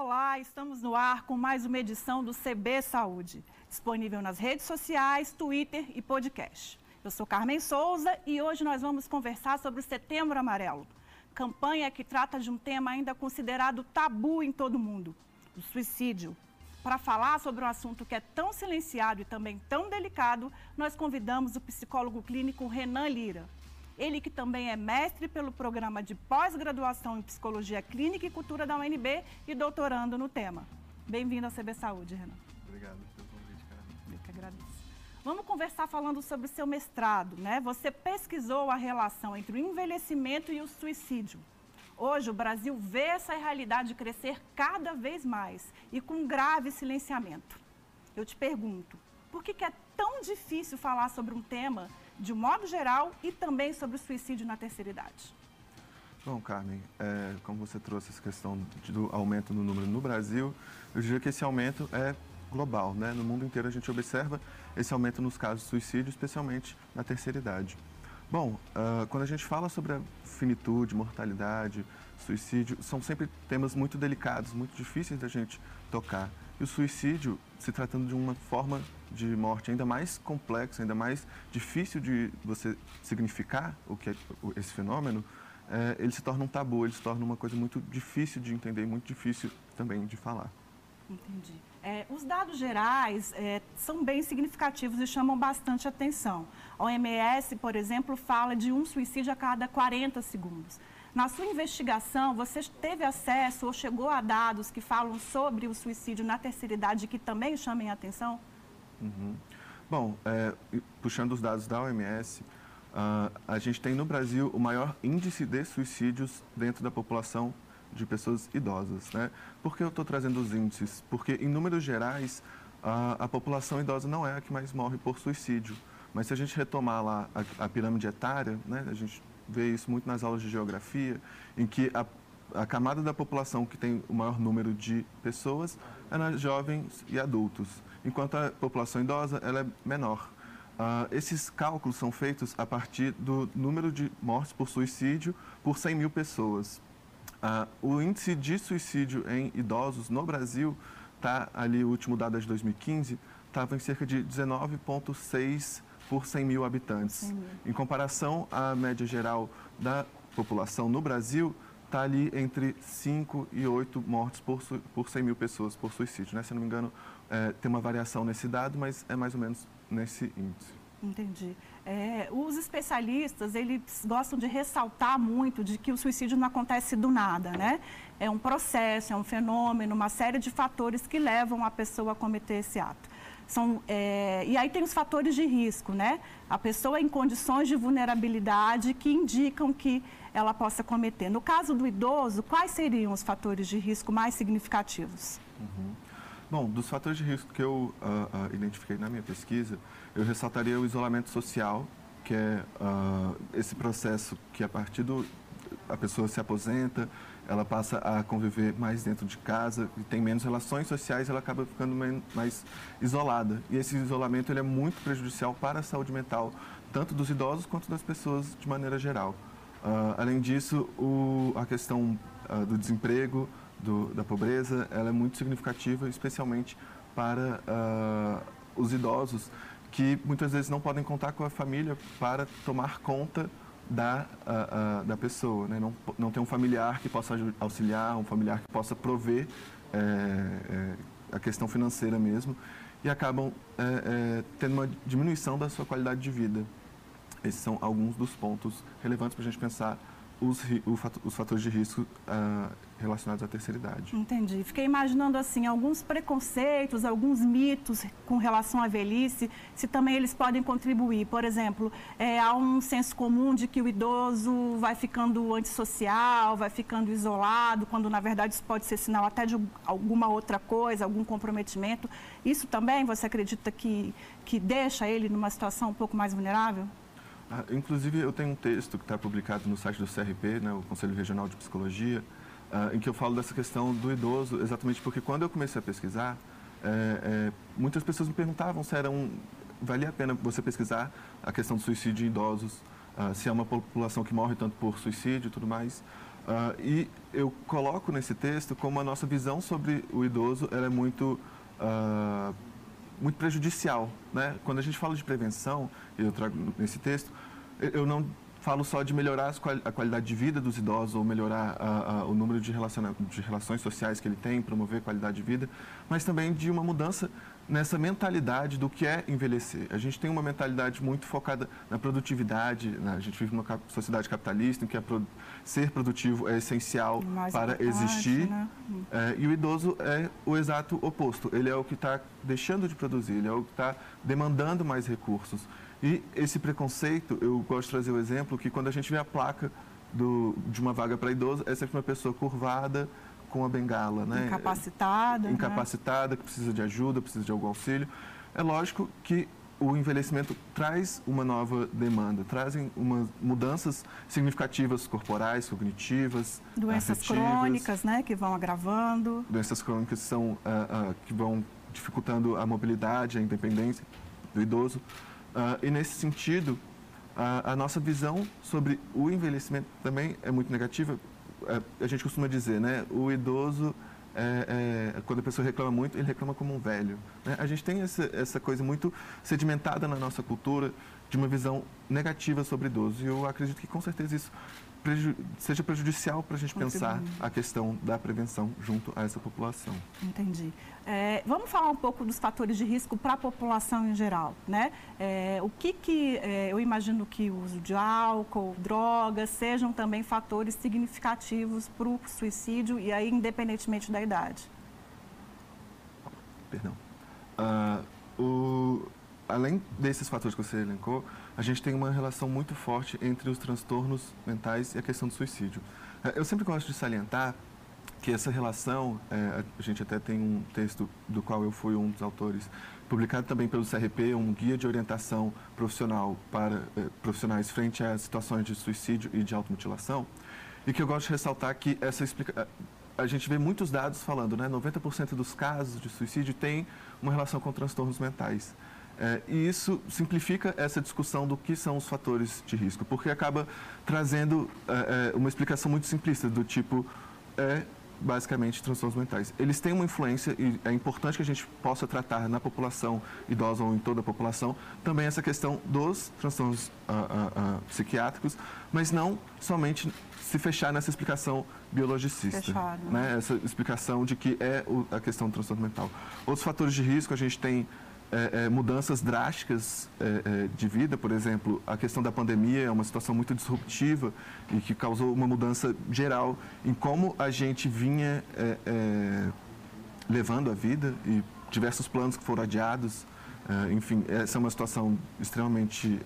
Olá, estamos no ar com mais uma edição do CB Saúde, disponível nas redes sociais, Twitter e podcast. Eu sou Carmen Souza e hoje nós vamos conversar sobre o Setembro Amarelo, campanha que trata de um tema ainda considerado tabu em todo o mundo, o suicídio. Para falar sobre um assunto que é tão silenciado e também tão delicado, nós convidamos o psicólogo clínico Renan Lira. Ele que também é mestre pelo programa de pós-graduação em Psicologia Clínica e Cultura da UNB e doutorando no tema. Bem-vindo ao CB Saúde, Renan. Obrigado pelo convite, Carmen. Eu que agradeço. Vamos conversar falando sobre o seu mestrado, né? Você pesquisou a relação entre o envelhecimento e o suicídio. Hoje, o Brasil vê essa realidade crescer cada vez mais e com grave silenciamento. Eu te pergunto, por que, que é tão difícil falar sobre um tema de um modo geral e também sobre o suicídio na terceira idade? Bom, Carmen, é, como você trouxe essa questão do aumento no número no Brasil, eu diria que esse aumento é global, né? No mundo inteiro a gente observa esse aumento nos casos de suicídio, especialmente na terceira idade. Bom, uh, quando a gente fala sobre a finitude, mortalidade, suicídio, são sempre temas muito delicados, muito difíceis da gente tocar. E o suicídio, se tratando de uma forma de morte ainda mais complexa, ainda mais difícil de você significar o que é esse fenômeno, é, ele se torna um tabu, ele se torna uma coisa muito difícil de entender, muito difícil também de falar. Entendi. É, os dados gerais é, são bem significativos e chamam bastante atenção. A OMS, por exemplo, fala de um suicídio a cada 40 segundos. Na sua investigação, você teve acesso ou chegou a dados que falam sobre o suicídio na terceira idade que também chamem a atenção? Uhum. Bom, é, puxando os dados da OMS, uh, a gente tem no Brasil o maior índice de suicídios dentro da população de pessoas idosas. Né? Por que eu estou trazendo os índices? Porque, em números gerais, uh, a população idosa não é a que mais morre por suicídio. Mas se a gente retomar lá a, a pirâmide etária, né, a gente vê isso muito nas aulas de geografia, em que a, a camada da população que tem o maior número de pessoas é jovens e adultos, enquanto a população idosa ela é menor. Uh, esses cálculos são feitos a partir do número de mortes por suicídio por 100 mil pessoas. Uh, o índice de suicídio em idosos no Brasil está ali, o último dado é de 2015, estava em cerca de 19,6 por 100 mil habitantes. 100 mil. Em comparação à média geral da população no Brasil, está ali entre 5 e 8 mortes por, por 100 mil pessoas por suicídio. Né? Se não me engano, é, tem uma variação nesse dado, mas é mais ou menos nesse índice. Entendi. É, os especialistas, eles gostam de ressaltar muito de que o suicídio não acontece do nada, né? É um processo, é um fenômeno, uma série de fatores que levam a pessoa a cometer esse ato. São, é, e aí tem os fatores de risco, né? A pessoa em condições de vulnerabilidade que indicam que ela possa cometer. No caso do idoso, quais seriam os fatores de risco mais significativos? Uhum. Bom, dos fatores de risco que eu uh, uh, identifiquei na minha pesquisa, eu ressaltaria o isolamento social, que é uh, esse processo que a partir do a pessoa se aposenta, ela passa a conviver mais dentro de casa e tem menos relações sociais, ela acaba ficando mais isolada. E esse isolamento ele é muito prejudicial para a saúde mental, tanto dos idosos quanto das pessoas de maneira geral. Uh, além disso, o, a questão uh, do desemprego, do, da pobreza, ela é muito significativa, especialmente para uh, os idosos, que muitas vezes não podem contar com a família para tomar conta da, da pessoa. Né? Não, não tem um familiar que possa auxiliar, um familiar que possa prover é, é, a questão financeira mesmo e acabam é tendo uma diminuição da sua qualidade de vida. Esses são alguns dos pontos relevantes para a gente pensar os, os fatores de risco uh, relacionados à terceira idade. Entendi. Fiquei imaginando assim alguns preconceitos, alguns mitos com relação à velhice, se também eles podem contribuir. Por exemplo, é, há um senso comum de que o idoso vai ficando antissocial, vai ficando isolado, quando na verdade isso pode ser sinal até de alguma outra coisa, algum comprometimento. Isso também você acredita que, que deixa ele numa situação um pouco mais vulnerável? Ah, inclusive, eu tenho um texto que está publicado no site do CRP, né, o Conselho Regional de Psicologia, ah, em que eu falo dessa questão do idoso, exatamente porque quando eu comecei a pesquisar, é, é, muitas pessoas me perguntavam se era um, valia a pena você pesquisar a questão do suicídio em idosos, ah, se é uma população que morre tanto por suicídio e tudo mais. Uh, e eu coloco nesse texto como a nossa visão sobre o idoso é muito, uh, muito prejudicial. Né? Quando a gente fala de prevenção, eu trago nesse texto, eu não falo só de melhorar a qualidade de vida dos idosos ou melhorar a, a, o número de, de relações sociais que ele tem, promover qualidade de vida, mas também de uma mudança nessa mentalidade do que é envelhecer. A gente tem uma mentalidade muito focada na produtividade, né? a gente vive numa sociedade capitalista em que pro... ser produtivo é essencial Mais para existir, né? é, e o idoso é o exato oposto. Ele é o que está deixando de produzir, ele é o que está demandando mais recursos. E esse preconceito, eu gosto de trazer o exemplo que quando a gente vê a placa do, de uma vaga para idoso, é sempre uma pessoa curvada, com a bengala, né? Incapacitada. Incapacitada, né? que precisa de ajuda, precisa de algum auxílio. É lógico que o envelhecimento traz uma nova demanda, trazem umas mudanças significativas corporais, cognitivas, doenças afetivas, crônicas, né, que vão agravando, doenças crônicas são uh, uh, que vão dificultando a mobilidade, a independência do idoso. Uh, e nesse sentido, a nossa visão sobre o envelhecimento também é muito negativa a gente costuma dizer, né? O idoso, é, é, quando a pessoa reclama muito, ele reclama como um velho. Né? A gente tem essa, essa coisa muito sedimentada na nossa cultura de uma visão negativa sobre idoso. E eu acredito que, com certeza, isso preju seja prejudicial para a gente pensar a questão da prevenção junto a essa população. Entendi. É, vamos falar um pouco dos fatores de risco para a população em geral, né? É, o que que, é, eu imagino que o uso de álcool, drogas, sejam também fatores significativos para o suicídio e aí independentemente da idade. Perdão. Uh, o, além desses fatores que você elencou, a gente tem uma relação muito forte entre os transtornos mentais e a questão do suicídio. É, eu sempre gosto de salientar que essa relação, é, a gente até tem um texto do qual eu fui um dos autores, publicado também pelo CRP, um guia de orientação profissional para é, profissionais frente a situações de suicídio e de automutilação, e que eu gosto de ressaltar que essa explica... a gente vê muitos dados falando, né, 90% dos casos de suicídio tem uma relação com transtornos mentais. É, e isso simplifica essa discussão do que são os fatores de risco, porque acaba trazendo é, é, uma explicação muito simplista, do tipo, é basicamente transtornos mentais. Eles têm uma influência e é importante que a gente possa tratar na população idosa ou em toda a população também essa questão dos transtornos ah, ah, ah, psiquiátricos, mas não somente se fechar nessa explicação biologicista, Fechado. né? Essa explicação de que é a questão do transtorno mental. Outros fatores de risco a gente tem é, é, mudanças drásticas é, é, de vida, por exemplo, a questão da pandemia é uma situação muito disruptiva e que causou uma mudança geral em como a gente vinha é, é, levando a vida e diversos planos que foram adiados. enfim, essa é uma situação extremamente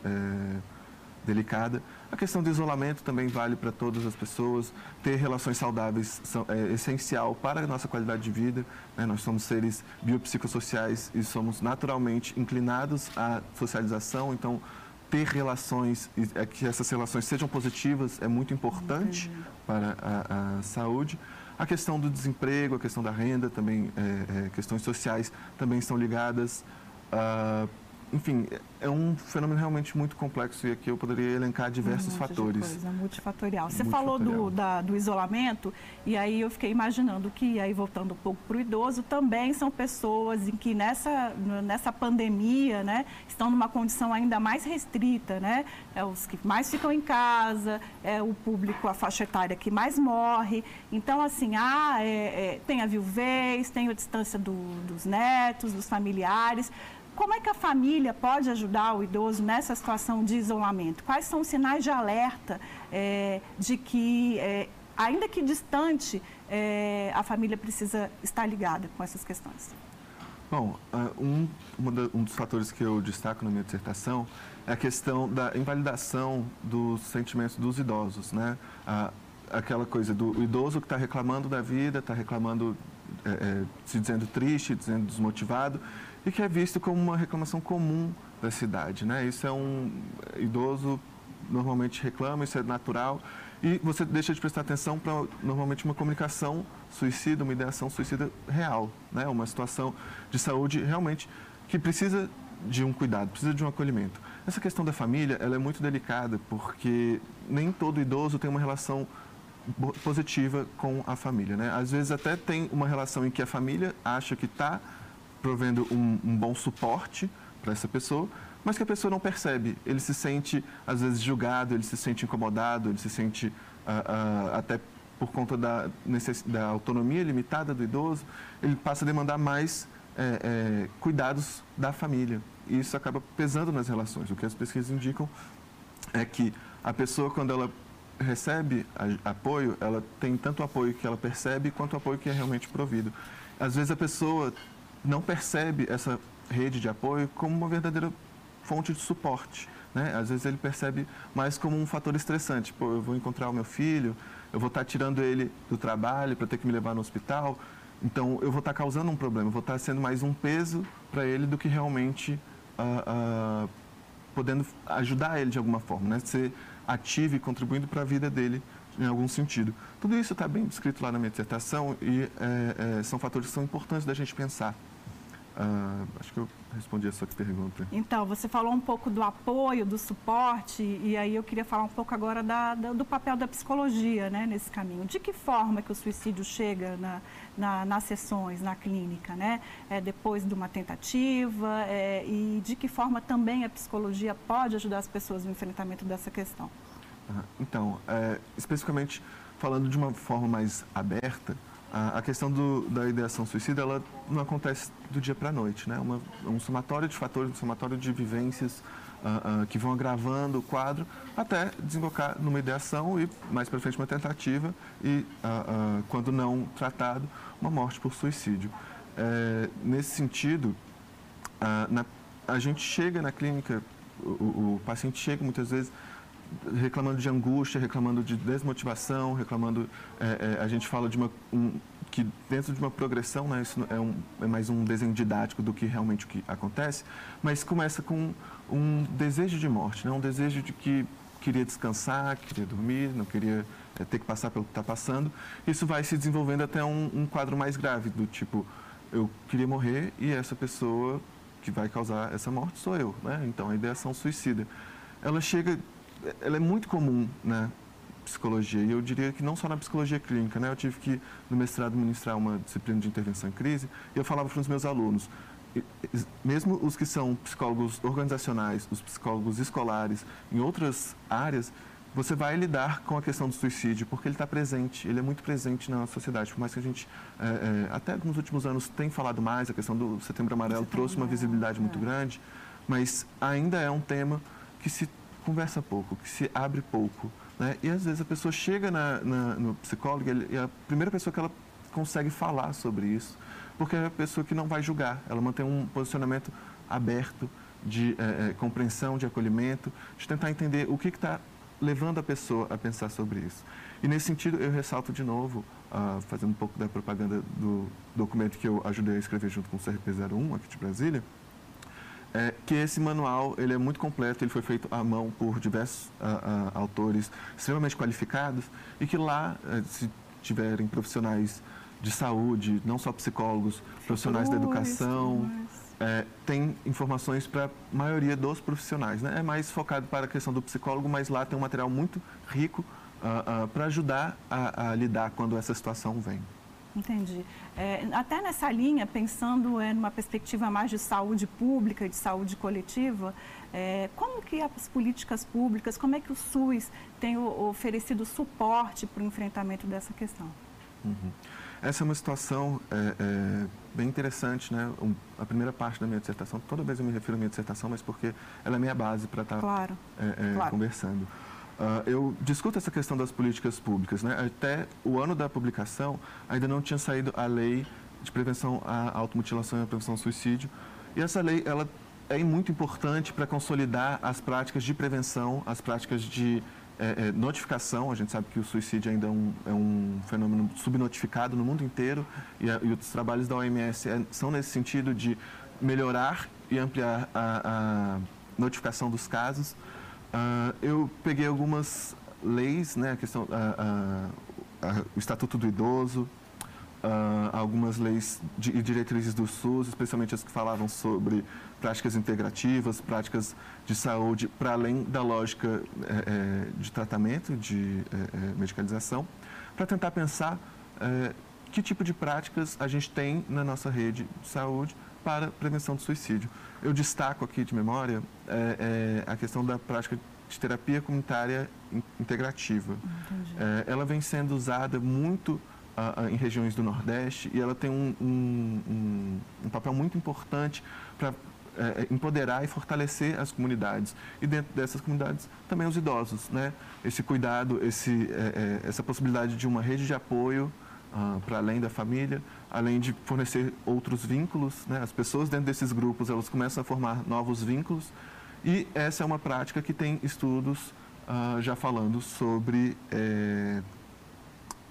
delicada. A questão do isolamento também vale para todas as pessoas. Ter relações saudáveis são, é essencial para a nossa qualidade de vida. Né? Nós somos seres biopsicossociais e somos naturalmente inclinados à socialização, então ter relações, é, que essas relações sejam positivas é muito importante Entendi. para a, a, saúde. A questão do desemprego, a questão da renda, também é, é, questões sociais também estão ligadas. Uh, enfim, é um fenômeno realmente muito complexo e aqui eu poderia elencar diversos um fatores. Coisa, multifatorial. Você multifatorial. falou do, da, do isolamento e aí eu fiquei imaginando que, aí voltando um pouco para o idoso, também são pessoas em que nessa, nessa pandemia, né, estão numa condição ainda mais restrita, né? É os que mais ficam em casa, é o público, a faixa etária que mais morre. Então, assim, ah, é, é, tem a viuvez, tem a distância do, dos netos, dos familiares, como é que a família pode ajudar o idoso nessa situação de isolamento? Quais são os sinais de alerta é, de que, é, ainda que distante, é, a família precisa estar ligada com essas questões? Bom, um, um, dos fatores que eu destaco na minha dissertação é a questão da invalidação dos sentimentos dos idosos, né? aquela coisa do idoso que está reclamando da vida, está reclamando, é, se dizendo triste, dizendo desmotivado, e que é visto como uma reclamação comum da cidade. Né? Isso é um idoso normalmente reclama, isso é natural, e você deixa de prestar atenção para normalmente uma comunicação suicida, uma ideação suicida real, né? uma situação de saúde realmente que precisa de um cuidado, precisa de um acolhimento. Essa questão da família ela é muito delicada porque nem todo idoso tem uma relação positiva com a família. Né? Às vezes até tem uma relação em que a família acha que está provendo um, um bom suporte para essa pessoa, mas que a pessoa não percebe. Ele se sente, às vezes, julgado, ele se sente incomodado, ele se sente, uh, uh, até por conta da, da, autonomia limitada do idoso, ele passa a demandar mais é, é, cuidados da família. E isso acaba pesando nas relações. O que as pesquisas indicam é que a pessoa, quando ela recebe apoio, ela tem tanto apoio que ela percebe quanto apoio que é realmente provido. Às vezes a pessoa não percebe essa rede de apoio como uma verdadeira fonte de suporte. Né? Às vezes ele percebe mais como um fator estressante. Pô, eu vou encontrar o meu filho, eu vou estar tirando ele do trabalho para ter que me levar no hospital. Então eu vou estar causando um problema, eu vou estar sendo mais um peso para ele do que realmente uh, uh, podendo ajudar ele de alguma forma, né? ser ativo e contribuindo para a vida dele em algum sentido. Tudo isso está bem descrito lá na minha dissertação e é, é, são fatores que são importantes da gente pensar. Uh, acho que eu respondi a sua pergunta. Então, você falou um pouco do apoio, do suporte, e aí eu queria falar um pouco agora da, da, do papel da psicologia né, nesse caminho. De que forma que o suicídio chega na, na, nas sessões, na clínica, né? É, depois de uma tentativa, é, e de que forma também a psicologia pode ajudar as pessoas no enfrentamento dessa questão? então, é, especificamente falando de uma forma mais aberta, a, a questão do, da ideação suicida ela não acontece do dia para a noite, né? Uma, um somatório de fatores, um somatório de vivências uh, uh, que vão agravando o quadro até desembocar numa ideação e mais para frente uma tentativa e, uh, quando não tratado, uma morte por suicídio. É, nesse sentido, na, a gente chega na clínica, o, o paciente chega muitas vezes reclamando de angústia, reclamando de desmotivação, reclamando. É, é, a gente fala de uma. Um, que dentro de uma progressão, né, isso é, um, é, mais um desenho didático do que realmente o que acontece, mas começa com um desejo de morte, né, um desejo de que queria descansar, queria dormir, não queria é, ter que passar pelo que está passando. Isso vai se desenvolvendo até um, um quadro mais grave, do tipo, eu queria morrer e essa pessoa que vai causar essa morte sou eu. Né? Então, a ideação suicida. Ela chega ela é muito comum na psicologia, e eu diria que não só na psicologia clínica, né? Eu tive que, no mestrado, ministrar uma disciplina de intervenção em crise, e eu falava para os meus alunos, mesmo os que são psicólogos organizacionais, os psicólogos escolares, em outras áreas, você vai lidar com a questão do suicídio, porque ele está presente, ele é muito presente na sociedade. Por mais que a gente, é, é, até nos últimos anos, tenha falado mais, a questão do Setembro Amarelo Setembro trouxe uma visibilidade muito é. grande, mas ainda é um tema que se conversa pouco, que se abre pouco. Né? E às vezes a pessoa chega na, na, no psicólogo e a primeira pessoa que ela consegue falar sobre isso, porque é a pessoa que não vai julgar, ela mantém um posicionamento aberto de é, é, compreensão, de acolhimento, de tentar entender o que está levando a pessoa a pensar sobre isso. E nesse sentido, eu ressalto de novo, uh, fazendo um pouco da propaganda do documento que eu ajudei a escrever junto com o CRP01 aqui de Brasília, é, que esse manual ele é muito completo, ele foi feito à mão por diversos uh, uh, autores extremamente qualificados e que lá, uh, se tiverem profissionais de saúde, não só psicólogos, profissionais da educação, é, tem informações para a maioria dos profissionais. Né? É mais focado para a questão do psicólogo, mas lá tem um material muito rico para ajudar a, a lidar quando essa situação vem. Entendi. É, até nessa linha, pensando é, numa perspectiva mais de saúde pública, de saúde coletiva, é, como que as políticas públicas, como é que o SUS tem oferecido suporte para o enfrentamento dessa questão? Uhum. Essa é uma situação é, é, bem interessante, né? Um, a primeira parte da minha dissertação, toda vez eu me refiro à minha dissertação, mas porque ela é minha base para estar tá, claro. É, claro. conversando. Uh, eu discuto essa questão das políticas públicas. Né? Até o ano da publicação, ainda não tinha saído a lei de prevenção à automutilação e à prevenção ao suicídio. E essa lei ela é muito importante para consolidar as práticas de prevenção, as práticas de é, é, notificação. A gente sabe que o suicídio ainda é um, é um fenômeno subnotificado no mundo inteiro e, a, e os trabalhos da OMS é, são nesse sentido de melhorar e ampliar a, a notificação dos casos. Uh, eu peguei algumas leis, né, a questão, uh, uh, o Estatuto do Idoso, uh, algumas leis e diretrizes do SUS, especialmente as que falavam sobre práticas integrativas, práticas de saúde, para além da lógica é, de tratamento, de é, medicalização, para tentar pensar que tipo de práticas a gente tem na nossa rede de saúde para prevenção do suicídio. Eu destaco aqui de memória a questão da prática de terapia comunitária integrativa. ela vem sendo usada muito em regiões do Nordeste e ela tem um, um, um, papel muito importante para é, empoderar e fortalecer as comunidades. E dentro dessas comunidades também os idosos. Né? Esse cuidado, esse, é, é essa possibilidade de uma rede de apoio ah, para além da família, além de fornecer outros vínculos. Né? As pessoas dentro desses grupos elas começam a formar novos vínculos. E essa é uma prática que tem estudos ah, já falando sobre é,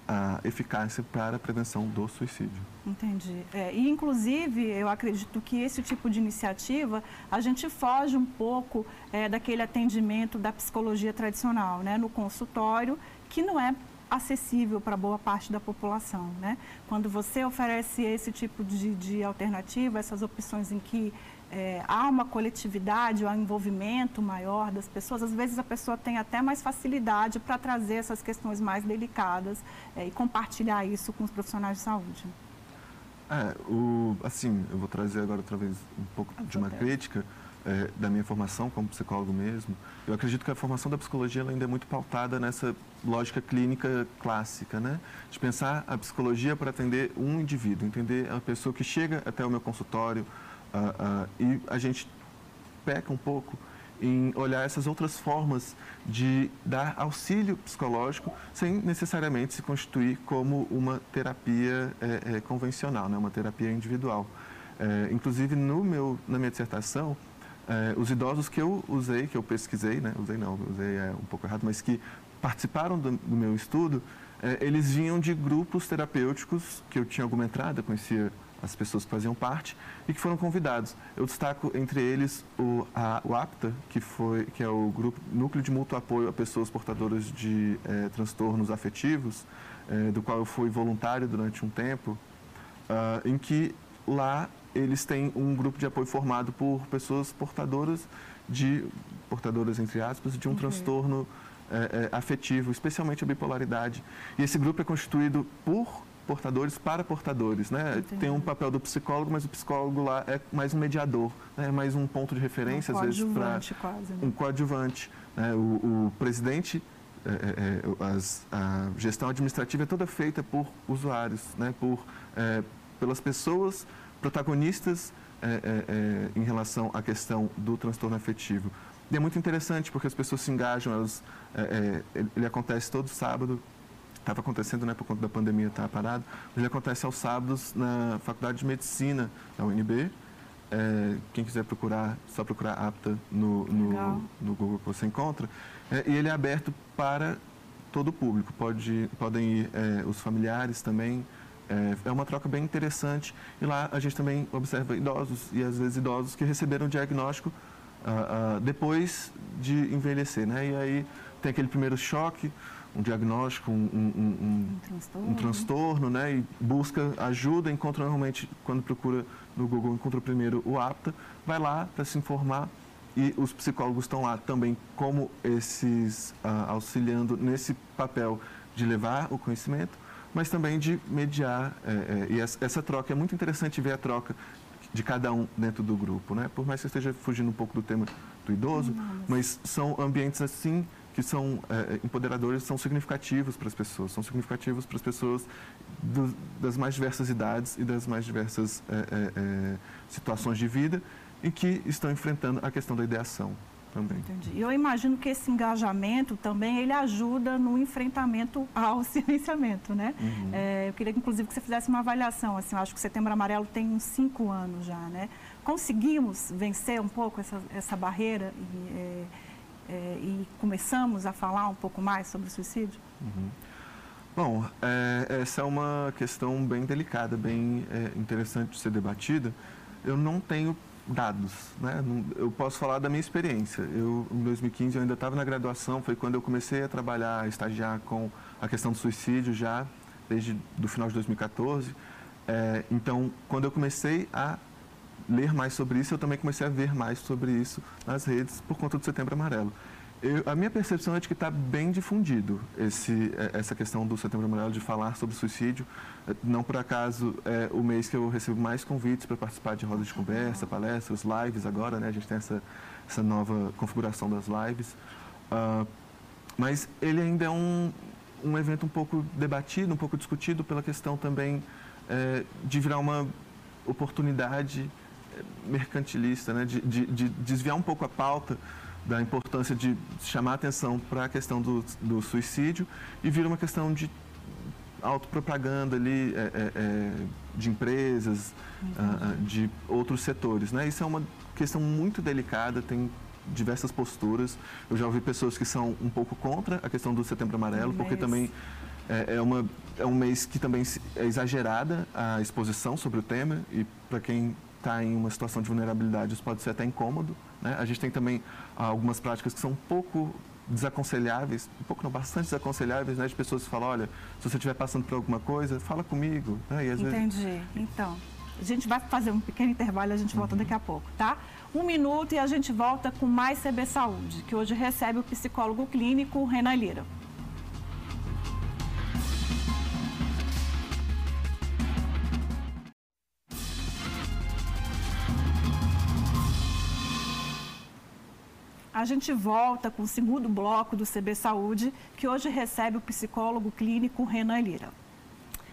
a eficácia para a prevenção do suicídio. Entendi. É, e, inclusive, eu acredito que esse tipo de iniciativa, a gente foge um pouco é, daquele atendimento da psicologia tradicional, né, no consultório, que não é acessível para boa parte da população. Né? Quando você oferece esse tipo de, de alternativa, essas opções em que é, há uma coletividade, há um envolvimento maior das pessoas, às vezes a pessoa tem até mais facilidade para trazer essas questões mais delicadas é, e compartilhar isso com os profissionais de saúde. É, o, assim, eu vou trazer agora outra vez um pouco de uma crítica é, da minha formação como psicólogo mesmo. Eu acredito que a formação da psicologia ainda é muito pautada nessa lógica clínica clássica, né? De pensar a psicologia para atender um indivíduo, entender a pessoa que chega até o meu consultório, Uh, uh, e a gente peca um pouco em olhar essas outras formas de dar auxílio psicológico sem necessariamente se constituir como uma terapia é, é, convencional, né? uma terapia individual. É, inclusive, no meu, na minha dissertação, é, os idosos que eu usei, que eu pesquisei, né? usei não, usei é um pouco errado, mas que participaram do, do meu estudo, é, eles vinham de grupos terapêuticos que eu tinha alguma entrada, conhecia as pessoas que faziam parte e que foram convidados. Eu destaco entre eles o, a, o APTA, que, foi, que é o grupo, Núcleo de Mútuo Apoio a Pessoas Portadoras de é, Transtornos Afetivos, é, do qual eu fui voluntário durante um tempo, uh, em que lá eles têm um grupo de apoio formado por pessoas portadoras de, portadoras entre aspas, de um uhum. transtorno é, afetivo, especialmente a bipolaridade. E esse grupo é constituído por portadores para portadores, né? Entendi. Tem um papel do psicólogo, mas o psicólogo lá é mais um mediador, né? É mais um ponto de referência, um às vezes, para né? um coadjuvante. Né? O, o, presidente, é, é, é, as, a gestão administrativa é toda feita por usuários, né? Por, é, pelas pessoas protagonistas é, em relação à questão do transtorno afetivo. E é muito interessante porque as pessoas se engajam, elas, ele acontece todo sábado, estava acontecendo, né, por conta da pandemia, estava tá parado, mas ele acontece aos sábados na Faculdade de Medicina da UNB. É, quem quiser procurar, só procurar APTA no, no, no Google que você encontra. É, e ele é aberto para todo o público, Pode, podem ir é, os familiares também. É, é uma troca bem interessante. E lá a gente também observa idosos, e às vezes idosos que receberam o diagnóstico uh, uh, depois de envelhecer. Né? E aí tem aquele primeiro choque, um diagnóstico, um, um, um, transtorno, um transtorno né? e busca ajuda, encontra normalmente, quando procura no Google, encontra primeiro o APTA, vai lá para se informar e os psicólogos estão lá também como esses, uh, auxiliando nesse papel de levar o conhecimento, mas também de mediar, é, é, e essa, troca, é muito interessante ver a troca de cada um dentro do grupo, né? Por mais que eu esteja fugindo um pouco do tema do idoso, mas são ambientes assim que são é, empoderadores, são significativos para as pessoas, são significativos para as pessoas do, das mais diversas idades e das mais diversas é, é, é, situações de vida e que estão enfrentando a questão da ideação também. Entendi. Eu imagino que esse engajamento também ele ajuda no enfrentamento ao silenciamento, né? Uhum. É, eu queria, inclusive, que você fizesse uma avaliação. Assim, acho que o Setembro Amarelo tem uns cinco anos já, né? Conseguimos vencer um pouco essa, essa barreira e, é, é, e começamos a falar um pouco mais sobre o suicídio? Uhum. Bom, é, essa é uma questão bem delicada, bem é, interessante de ser debatida. Eu não tenho dados, né? Eu posso falar da minha experiência. Eu, em 2015, eu ainda estava na graduação, foi quando eu comecei a trabalhar, a estagiar com a questão do suicídio já desde do final de 2014. É, então, quando eu comecei a ler mais sobre isso, eu também comecei a ver mais sobre isso nas redes por conta do Setembro Amarelo. Eu, a minha percepção é de que está bem difundido esse, é, essa questão do Setembro Amarelo, de falar sobre suicídio. Não por acaso é o mês que eu recebo mais convites para participar de rodas de conversa, palestras, lives agora, né? A gente tem essa, essa nova configuração das lives. Uh, mas ele ainda é um, um evento um pouco debatido, um pouco discutido pela questão também é, de virar uma oportunidade é, mercantilista, né? de, de, de desviar um pouco a pauta da importância de chamar atenção para a questão do, do, suicídio e vira uma questão de autopropaganda ali, é, é, é de empresas, uh, de outros setores. Né? Isso é uma questão muito delicada, tem diversas posturas. Eu já ouvi pessoas que são um pouco contra a questão do setembro amarelo, porque também é, é, uma, é um mês que também é exagerada a exposição sobre o tema e para quem está em uma situação de vulnerabilidade isso pode ser até incômodo. Né? A gente tem também algumas práticas que são um pouco desaconselháveis, um pouco não, bastante desaconselháveis, né? De pessoas que falam, olha, se você estiver passando por alguma coisa, fala comigo. Né? Entendi. Vezes... Então, a gente vai fazer um pequeno intervalo e a gente volta uhum. daqui a pouco, tá? Um minuto e a gente volta com mais CB Saúde, que hoje recebe o psicólogo clínico Renan Lira. A gente volta com o segundo bloco do CB Saúde, que hoje recebe o psicólogo clínico Renan Lira.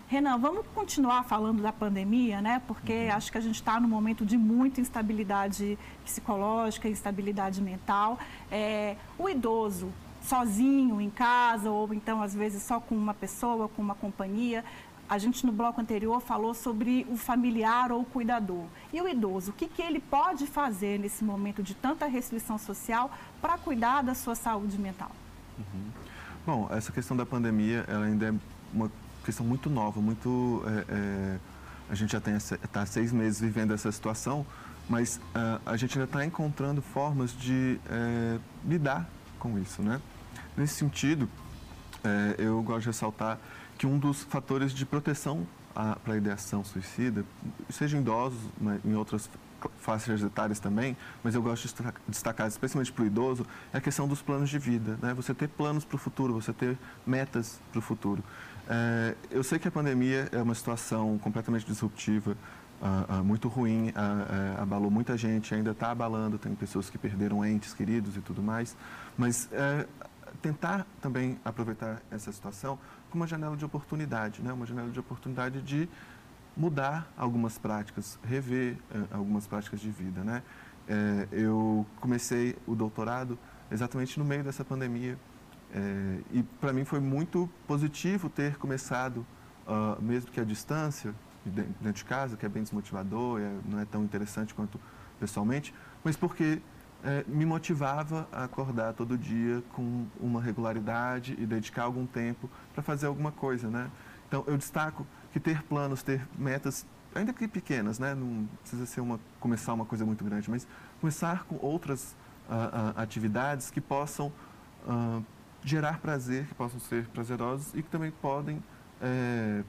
Renan, vamos continuar falando da pandemia, né? Porque uhum. acho que a gente está num momento de muita instabilidade psicológica, instabilidade mental. É, o idoso, sozinho em casa, ou então às vezes só com uma pessoa, com uma companhia, a gente no bloco anterior falou sobre o familiar ou o cuidador. E o idoso, o que, que ele pode fazer nesse momento de tanta restrição social para cuidar da sua saúde mental? Uhum. Bom, essa questão da pandemia ela ainda é uma questão muito nova, muito. É, é, a gente já está seis meses vivendo essa situação, mas uh, a gente ainda está encontrando formas de é, lidar com isso, né? Nesse sentido, é, eu gosto de ressaltar que um dos fatores de proteção para a ideação suicida, seja em idosos, em outras faixas etárias também, mas eu gosto de destacar, especialmente para o idoso, é a questão dos planos de vida. Né? Você ter planos para o futuro, você ter metas para o futuro. É, eu sei que a pandemia é uma situação completamente disruptiva, uh, uh, muito ruim, uh, abalou muita gente, ainda está abalando, tem pessoas que perderam entes queridos e tudo mais, mas é, tentar também aproveitar essa situação como uma janela de oportunidade, né? uma janela de oportunidade de mudar algumas práticas, rever uh, algumas práticas de vida. Né? É, eu comecei o doutorado exatamente no meio dessa pandemia é, e para mim foi muito positivo ter começado, uh, mesmo que à distância, dentro de casa, que é bem desmotivador, é, não é tão interessante quanto pessoalmente, mas porque é, me motivava a acordar todo dia com uma regularidade e dedicar algum tempo para fazer alguma coisa, né? Então, eu destaco que ter planos, ter metas, ainda que pequenas, né? Não precisa ser uma, começar uma coisa muito grande, mas começar com outras uh, uh, atividades que possam uh, gerar prazer, que possam ser prazerosas e que também podem é,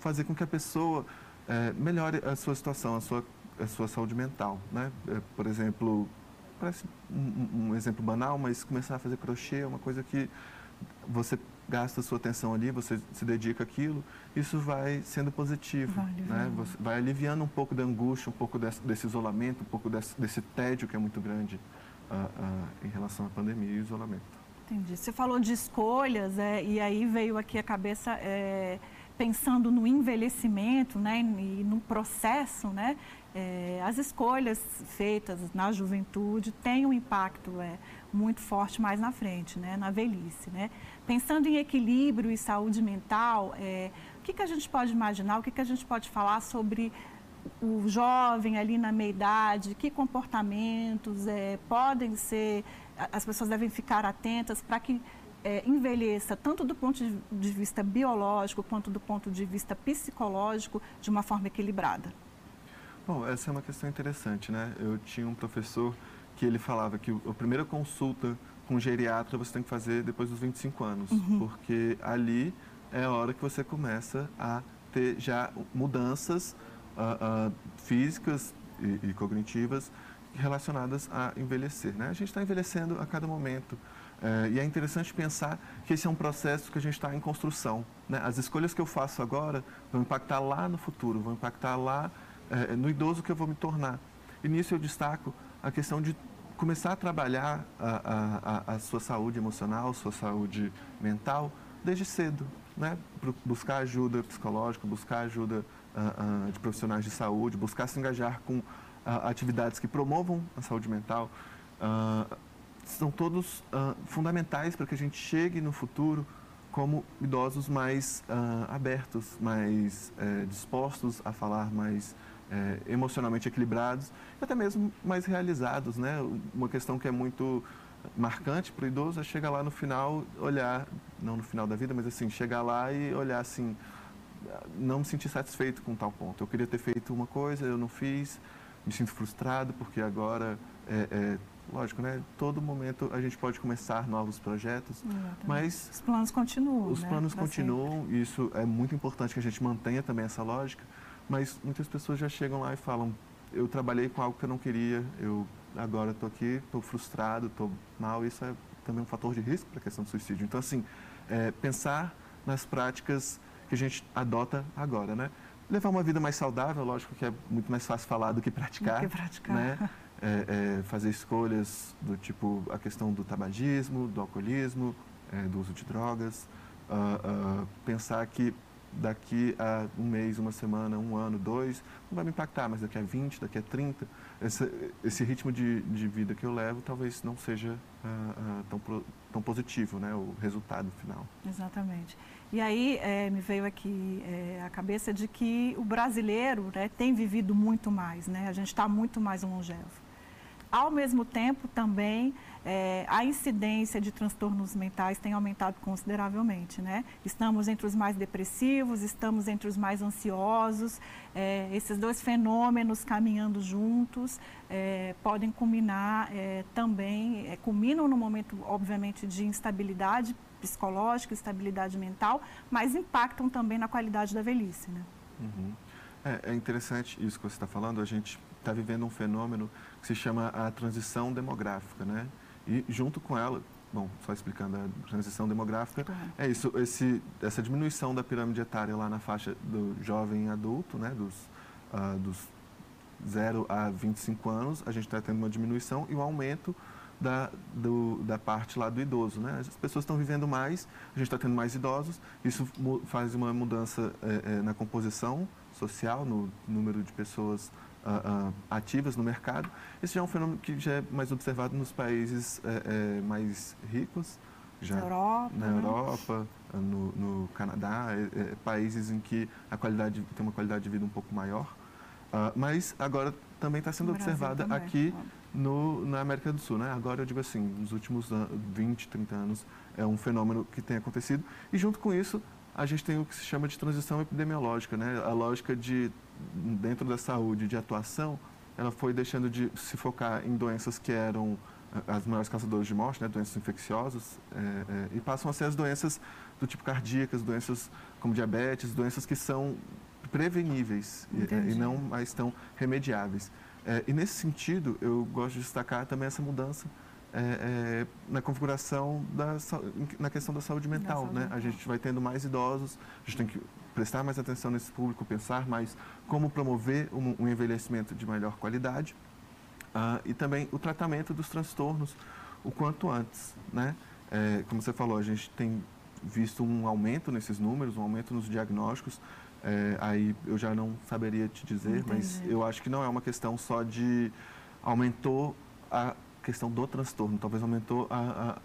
fazer com que a pessoa é, melhore a sua situação, a sua a sua saúde mental, né? É, por exemplo, parece um, um, exemplo banal, mas começar a fazer crochê é uma coisa que você gasta sua atenção ali, você se dedica àquilo, isso vai sendo positivo, vale, né? Você vai aliviando um pouco da angústia, um pouco desse, desse isolamento, um pouco desse, desse, tédio que é muito grande uh, uh, em relação à pandemia e isolamento. Entendi. Você falou de escolhas, é, e aí veio aqui a cabeça é, pensando no envelhecimento, né, e no processo, né, é, as escolhas feitas na juventude têm um impacto é, muito forte mais na frente, né, na velhice. Né? Pensando em equilíbrio e saúde mental, é, o que, que a gente pode imaginar, o que, que a gente pode falar sobre o jovem ali na meia-idade, que comportamentos é, podem ser, as pessoas devem ficar atentas para que é, envelheça tanto do ponto de vista biológico quanto do ponto de vista psicológico de uma forma equilibrada. Bom, essa é uma questão interessante, né? Eu tinha um professor que ele falava que a primeira consulta com um geriatra você tem que fazer depois dos 25 anos, uhum. porque ali é a hora que você começa a ter já mudanças uh, uh, físicas e, e, cognitivas relacionadas a envelhecer. Né? A gente está envelhecendo a cada momento. É, e é interessante pensar que esse é um processo que a gente está em construção. Né? As escolhas que eu faço agora vão impactar lá no futuro, vão impactar lá é, no idoso que eu vou me tornar. E nisso eu destaco a questão de começar a trabalhar a, a, a sua saúde emocional, sua saúde mental, desde cedo. Né? Buscar ajuda psicológica, buscar ajuda uh, uh, de profissionais de saúde, buscar se engajar com uh, atividades que promovam a saúde mental são todos fundamentais para que a gente chegue no futuro como idosos mais abertos, mais uh, dispostos a falar, mais eh, emocionalmente equilibrados e até mesmo mais realizados. Né? Uma questão que é muito marcante para o idoso é chegar lá no final, olhar, não no final da vida, mas assim, chegar lá e olhar assim, não me sentir satisfeito com tal ponto. Eu queria ter feito uma coisa, eu não fiz, me sinto frustrado porque agora é, é, lógico, né? Todo momento a gente pode começar novos projetos, Exatamente. mas os planos continuam. Os né? planos continuam. Sempre. Isso é muito importante que a gente mantenha também essa lógica. Mas muitas pessoas já chegam lá e falam: eu trabalhei com algo que eu não queria, eu agora estou aqui, estou frustrado, estou mal. Isso é também um fator de risco para a questão do suicídio. Então, assim, é, pensar nas práticas que a gente adota agora, né? Levar uma vida mais saudável, lógico que é muito mais fácil falar do que praticar. Do que praticar. Né? é, é, fazer escolhas do tipo a questão do tabagismo, do alcoolismo, é, do uso de drogas, uh, uh, pensar que daqui a um mês, uma semana, um ano, dois, não vai me impactar, mas daqui a 20, daqui a 30, esse, esse ritmo de, de vida que eu levo talvez não seja uh, tão, tão positivo, né, o resultado final. Exatamente. E aí é, me veio aqui é, a cabeça de que o brasileiro né, tem vivido muito mais, né? a gente está muito mais longevo. Ao mesmo tempo, também, é, a incidência de transtornos mentais tem aumentado consideravelmente. Né? Estamos entre os mais depressivos, estamos entre os mais ansiosos. É, esses dois fenômenos caminhando juntos é, podem culminar é, também, é, culminam no momento, obviamente, de instabilidade psicológica, estabilidade mental, mas impactam também na qualidade da velhice. Né? Uhum. É, é interessante isso que você está falando. A gente está vivendo um fenômeno que se chama a transição demográfica, né? E junto com ela, bom, só explicando a transição demográfica, é isso, esse, essa diminuição da pirâmide etária lá na faixa do jovem adulto, né? Dos, uh, dos 0 a 25 anos, a gente está tendo uma diminuição e um aumento da, do, da parte lá do idoso. Né? As pessoas estão vivendo mais, a gente está tendo mais idosos, isso faz uma mudança é, é, na composição social, no número de pessoas uh, ativas no mercado. Esse já é um fenômeno que já é mais observado nos países é, é, mais ricos, já Europa, na né? Europa, no, no Canadá, é, países em que a qualidade tem uma qualidade de vida um pouco maior. Uh, mas agora também está sendo observada também, aqui no, na América do Sul. Né? Agora eu digo assim, nos últimos 20, 30 anos é um fenômeno que tem acontecido. E junto com isso, a gente tem o que se chama de transição epidemiológica, né? A lógica de, dentro da saúde, de atuação, ela foi deixando de se focar em doenças que eram eh, as maiores causadoras de morte, né? doenças infecciosas, é, é, e passam a ser as doenças do tipo cardíacas, doenças como diabetes, doenças que são preveníveis e, e, não mais tão remediáveis. É, e nesse sentido, eu gosto de destacar também essa mudança é, é, na configuração da na questão da saúde mental, da saúde né? Mental. A gente vai tendo mais idosos, a gente tem que prestar mais atenção nesse público, pensar mais como promover um, um envelhecimento de melhor qualidade uh, e também o tratamento dos transtornos o quanto antes, né? É, como você falou, a gente tem visto um aumento nesses números, um aumento nos diagnósticos. É, aí eu já não saberia te dizer, Entendi. mas eu acho que não é uma questão só de aumentou a questão do transtorno, talvez aumentou a,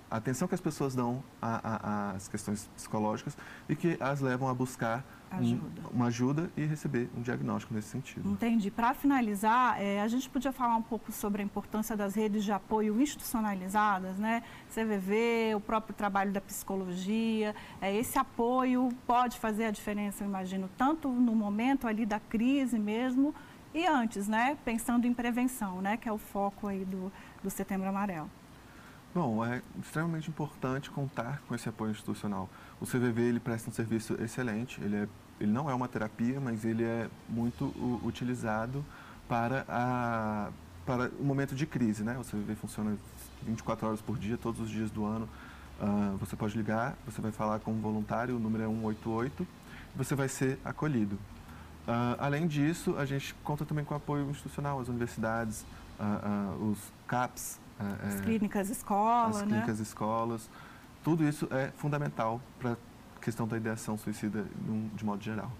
a, a atenção que as pessoas dão às questões psicológicas e que as levam a buscar ajuda. Um, uma ajuda e receber um diagnóstico nesse sentido. Entendi. Para finalizar, é, a gente podia falar um pouco sobre a importância das redes de apoio institucionalizadas, né? CVV, o próprio trabalho da psicologia. É, esse apoio pode fazer a diferença, eu imagino, tanto no momento ali da crise mesmo e antes, né? Pensando em prevenção, né? Que é o foco aí do, do Setembro Amarelo. Bom, é extremamente importante contar com esse apoio institucional. O CVV ele presta um serviço excelente, ele, é, ele não é uma terapia, mas ele é muito utilizado para, a, para o momento de crise. Né? O CVV funciona 24 horas por dia, todos os dias do ano. Uh, você pode ligar, você vai falar com um voluntário, o número é 188, e você vai ser acolhido. Uh, além disso, a gente conta também com apoio institucional, as universidades, uh, os CAPs, as é, clínicas escolas, as clínicas né? escolas. Tudo isso é fundamental para a questão da ideação suicida de modo geral.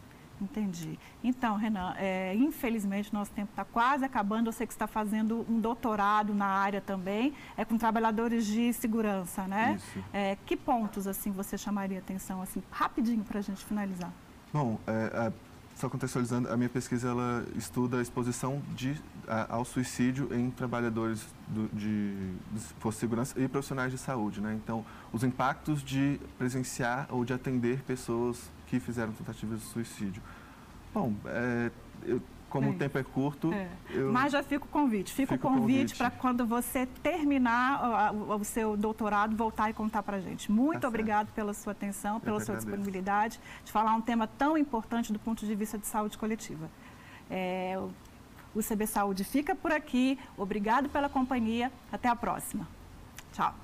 Entendi. Então, Renan, é, infelizmente nosso tempo está quase acabando. Eu sei que está fazendo um doutorado na área também, é com trabalhadores de segurança, né? Isso. É, que pontos assim você chamaria atenção, assim, rapidinho para a gente finalizar? Bom, é, a só contextualizando, a minha pesquisa ela estuda a exposição de, a, ao suicídio em trabalhadores do, de, de segurança e profissionais de saúde. Né? Então, os impactos de presenciar ou de atender pessoas que fizeram tentativas de suicídio. Bom, é, eu como é. o tempo é curto. É. Eu... Mas já fica o convite. Fica o convite para quando você terminar o, o, seu doutorado, voltar e contar para a gente. Muito tá obrigado pela sua atenção, pela sua agradeço. disponibilidade de falar um tema tão importante do ponto de vista de saúde coletiva. É, o CB Saúde fica por aqui. Obrigado pela companhia. Até a próxima. Tchau.